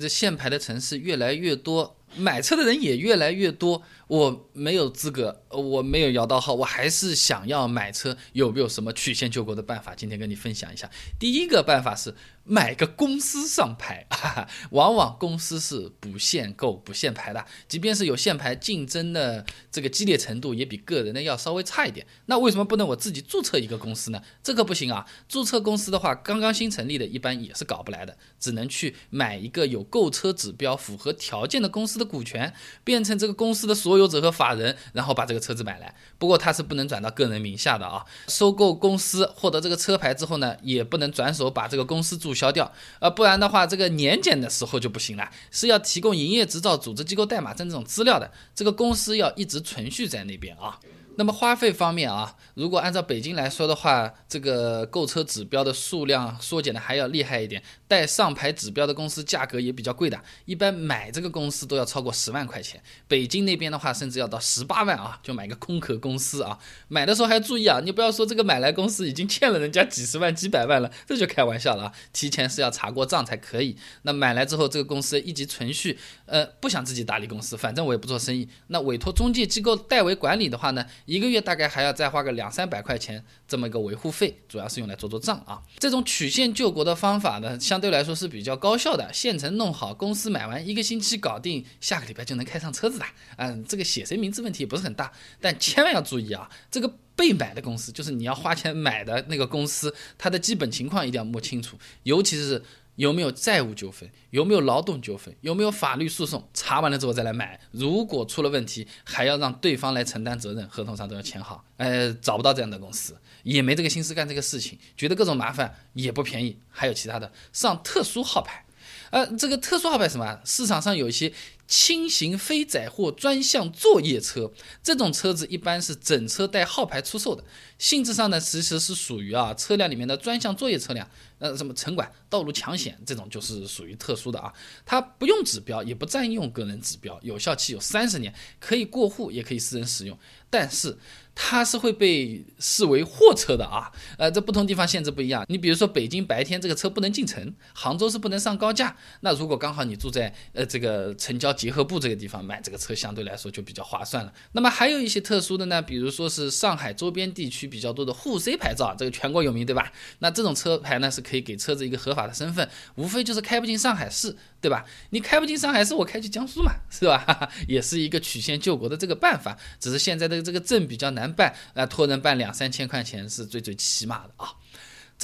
这限牌的城市越来越多，买车的人也越来越多。我没有资格，我没有摇到号，我还是想要买车，有没有什么曲线救国的办法？今天跟你分享一下。第一个办法是买个公司上牌，哈 哈往往公司是不限购、不限牌的，即便是有限牌，竞争的这个激烈程度也比个人的要稍微差一点。那为什么不能我自己注册一个公司呢？这个不行啊！注册公司的话，刚刚新成立的，一般也是搞不来的，只能去买一个有购车指标、符合条件的公司的股权，变成这个公司的所。所有者和法人，然后把这个车子买来。不过它是不能转到个人名下的啊。收购公司获得这个车牌之后呢，也不能转手把这个公司注销掉，呃，不然的话，这个年检的时候就不行了，是要提供营业执照、组织机构代码证这种资料的。这个公司要一直存续在那边啊。那么花费方面啊，如果按照北京来说的话，这个购车指标的数量缩减的还要厉害一点，带上牌指标的公司价格也比较贵的，一般买这个公司都要超过十万块钱。北京那边的话，甚至要到十八万啊，就买个空壳公司啊。买的时候还要注意啊，你不要说这个买来公司已经欠了人家几十万、几百万了，这就开玩笑了啊。提前是要查过账才可以。那买来之后，这个公司一级存续，呃，不想自己打理公司，反正我也不做生意，那委托中介机构代为管理的话呢？一个月大概还要再花个两三百块钱这么一个维护费，主要是用来做做账啊。这种曲线救国的方法呢，相对来说是比较高效的，现成弄好，公司买完一个星期搞定，下个礼拜就能开上车子的。嗯，这个写谁名字问题也不是很大，但千万要注意啊，这个被买的公司，就是你要花钱买的那个公司，它的基本情况一定要摸清楚，尤其是。有没有债务纠纷？有没有劳动纠纷？有没有法律诉讼？查完了之后再来买。如果出了问题，还要让对方来承担责任，合同上都要签好。呃，找不到这样的公司，也没这个心思干这个事情，觉得各种麻烦也不便宜。还有其他的，上特殊号牌。呃，这个特殊号牌什么？市场上有一些。轻型非载货专项作业车，这种车子一般是整车带号牌出售的，性质上呢其实是属于啊车辆里面的专项作业车辆，呃什么城管、道路抢险这种就是属于特殊的啊，它不用指标，也不占用个人指标，有效期有三十年，可以过户，也可以私人使用，但是。它是会被视为货车的啊，呃，这不同地方限制不一样。你比如说北京白天这个车不能进城，杭州是不能上高架。那如果刚好你住在呃这个城郊结合部这个地方，买这个车相对来说就比较划算了。那么还有一些特殊的呢，比如说是上海周边地区比较多的沪 C 牌照，这个全国有名对吧？那这种车牌呢是可以给车子一个合法的身份，无非就是开不进上海市。对吧？你开不进上海市，我开去江苏嘛，是吧？也是一个曲线救国的这个办法，只是现在的这个证比较难办，啊，托人办两三千块钱是最最起码的啊。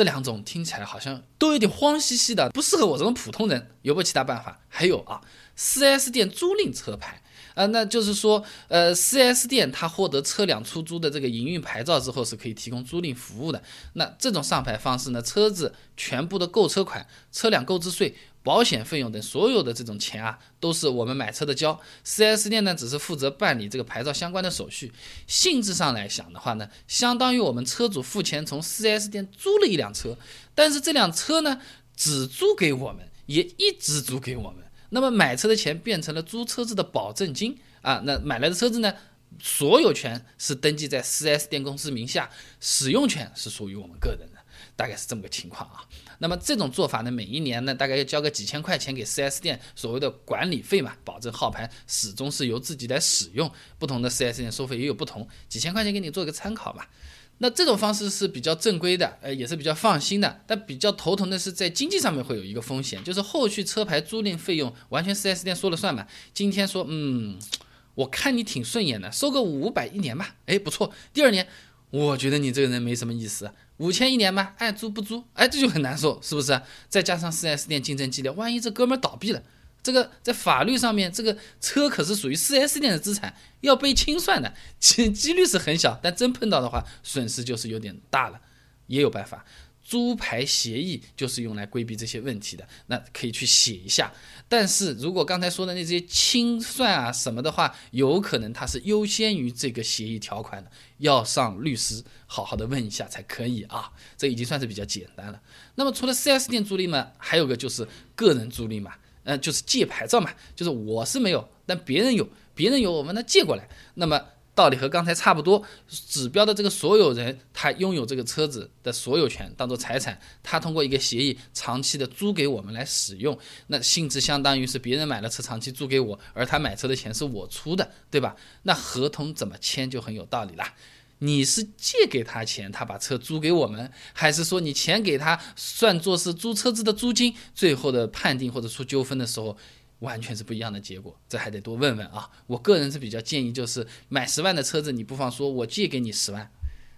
这两种听起来好像都有点慌兮兮的，不适合我这种普通人。有没有其他办法？还有啊，4S 店租赁车牌。啊，那就是说，呃，4S 店它获得车辆出租的这个营运牌照之后，是可以提供租赁服务的。那这种上牌方式呢，车子全部的购车款、车辆购置税、保险费用等所有的这种钱啊，都是我们买车的交，4S 店呢只是负责办理这个牌照相关的手续。性质上来想的话呢，相当于我们车主付钱从 4S 店租了一辆车，但是这辆车呢只租给我们，也一直租给我们。那么买车的钱变成了租车子的保证金啊，那买来的车子呢，所有权是登记在 4S 店公司名下，使用权是属于我们个人的，大概是这么个情况啊。那么这种做法呢，每一年呢，大概要交个几千块钱给 4S 店，所谓的管理费嘛，保证号牌始终是由自己来使用。不同的 4S 店收费也有不同，几千块钱给你做个参考吧。那这种方式是比较正规的，呃，也是比较放心的。但比较头疼的是，在经济上面会有一个风险，就是后续车牌租赁费用完全 4S 店说了算嘛。今天说，嗯，我看你挺顺眼的，收个五百一年吧，哎，不错。第二年，我觉得你这个人没什么意思，五千一年吧，爱租不租，哎，这就很难受，是不是？再加上 4S 店竞争激烈，万一这哥们倒闭了。这个在法律上面，这个车可是属于 4S 店的资产，要被清算的，几几率是很小，但真碰到的话，损失就是有点大了。也有办法，租牌协议就是用来规避这些问题的，那可以去写一下。但是如果刚才说的那些清算啊什么的话，有可能它是优先于这个协议条款的，要上律师好好的问一下才可以啊。这已经算是比较简单了。那么除了 4S 店租赁嘛，还有个就是个人租赁嘛。嗯，就是借牌照嘛，就是我是没有，但别人有，别人有，我们呢借过来。那么道理和刚才差不多，指标的这个所有人，他拥有这个车子的所有权，当做财产，他通过一个协议长期的租给我们来使用，那性质相当于是别人买了车长期租给我，而他买车的钱是我出的，对吧？那合同怎么签就很有道理啦。你是借给他钱，他把车租给我们，还是说你钱给他算作是租车子的租金？最后的判定或者出纠纷的时候。完全是不一样的结果，这还得多问问啊！我个人是比较建议，就是买十万的车子，你不妨说我借给你十万。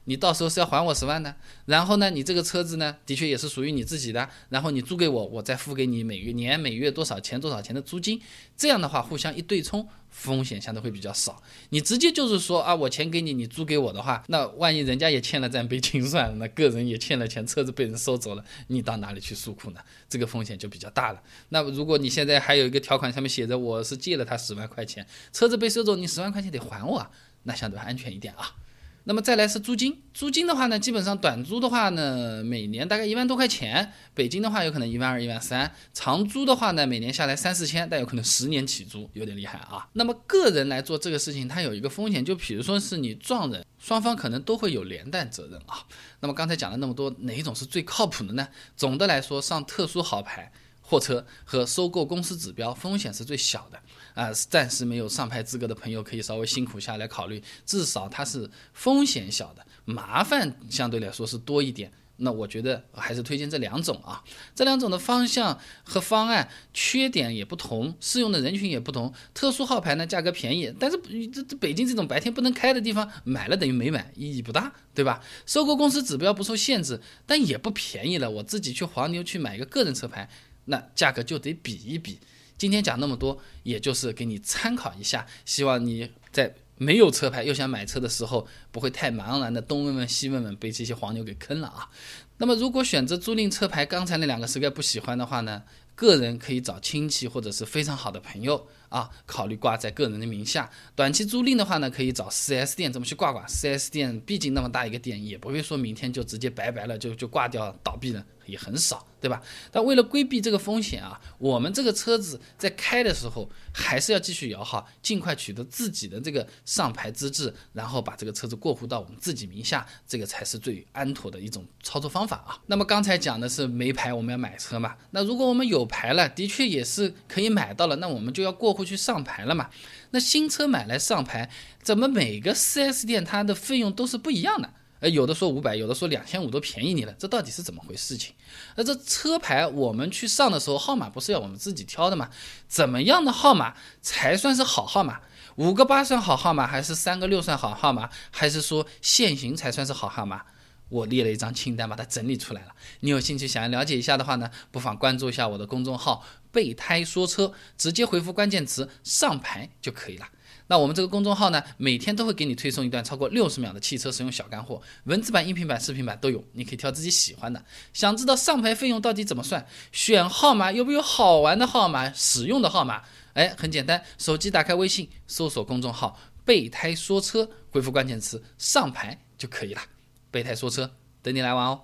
你到时候是要还我十万的，然后呢，你这个车子呢，的确也是属于你自己的，然后你租给我，我再付给你每月年每月多少钱多少钱的租金，这样的话互相一对冲，风险相对会比较少。你直接就是说啊，我钱给你，你租给我的话，那万一人家也欠了债被清算了，那个人也欠了钱，车子被人收走了，你到哪里去诉苦呢？这个风险就比较大了。那如果你现在还有一个条款上面写着我是借了他十万块钱，车子被收走，你十万块钱得还我，那相对安全一点啊。那么再来是租金，租金的话呢，基本上短租的话呢，每年大概一万多块钱，北京的话有可能一万二、一万三，长租的话呢，每年下来三四千，但有可能十年起租，有点厉害啊。那么个人来做这个事情，它有一个风险，就比如说是你撞人，双方可能都会有连带责任啊。那么刚才讲了那么多，哪一种是最靠谱的呢？总的来说，上特殊好牌。货车和收购公司指标风险是最小的啊，暂时没有上牌资格的朋友可以稍微辛苦下来考虑，至少它是风险小的，麻烦相对来说是多一点。那我觉得还是推荐这两种啊，这两种的方向和方案缺点也不同，适用的人群也不同。特殊号牌呢，价格便宜，但是这这北京这种白天不能开的地方，买了等于没买，意义不大，对吧？收购公司指标不受限制，但也不便宜了。我自己去黄牛去买一个个人车牌。那价格就得比一比。今天讲那么多，也就是给你参考一下，希望你在没有车牌又想买车的时候，不会太茫然的东问问西问问，被这些黄牛给坑了啊。那么如果选择租赁车牌，刚才那两个实在不喜欢的话呢，个人可以找亲戚或者是非常好的朋友啊，考虑挂在个人的名下。短期租赁的话呢，可以找 4S 店这么去挂挂。4S 店毕竟那么大一个店，也不会说明天就直接拜拜了，就就挂掉倒闭了。也很少，对吧？但为了规避这个风险啊，我们这个车子在开的时候还是要继续摇号，尽快取得自己的这个上牌资质，然后把这个车子过户到我们自己名下，这个才是最安妥的一种操作方法啊。那么刚才讲的是没牌我们要买车嘛？那如果我们有牌了，的确也是可以买到了，那我们就要过户去上牌了嘛？那新车买来上牌，怎么每个 4S 店它的费用都是不一样的？呃，有的说五百，有的说两千五都便宜你了，这到底是怎么回事情？那这车牌我们去上的时候，号码不是要我们自己挑的吗？怎么样的号码才算是好号码？五个八算好号码，还是三个六算好号码？还是说限行才算是好号码？我列了一张清单，把它整理出来了。你有兴趣想要了解一下的话呢，不妨关注一下我的公众号“备胎说车”，直接回复关键词“上牌”就可以了。那我们这个公众号呢，每天都会给你推送一段超过六十秒的汽车使用小干货，文字版、音频版、视频版都有，你可以挑自己喜欢的。想知道上牌费用到底怎么算？选号码有没有好玩的号码、使用的号码？哎，很简单，手机打开微信，搜索公众号“备胎说车”，回复关键词“上牌”就可以了。备胎说车，等你来玩哦。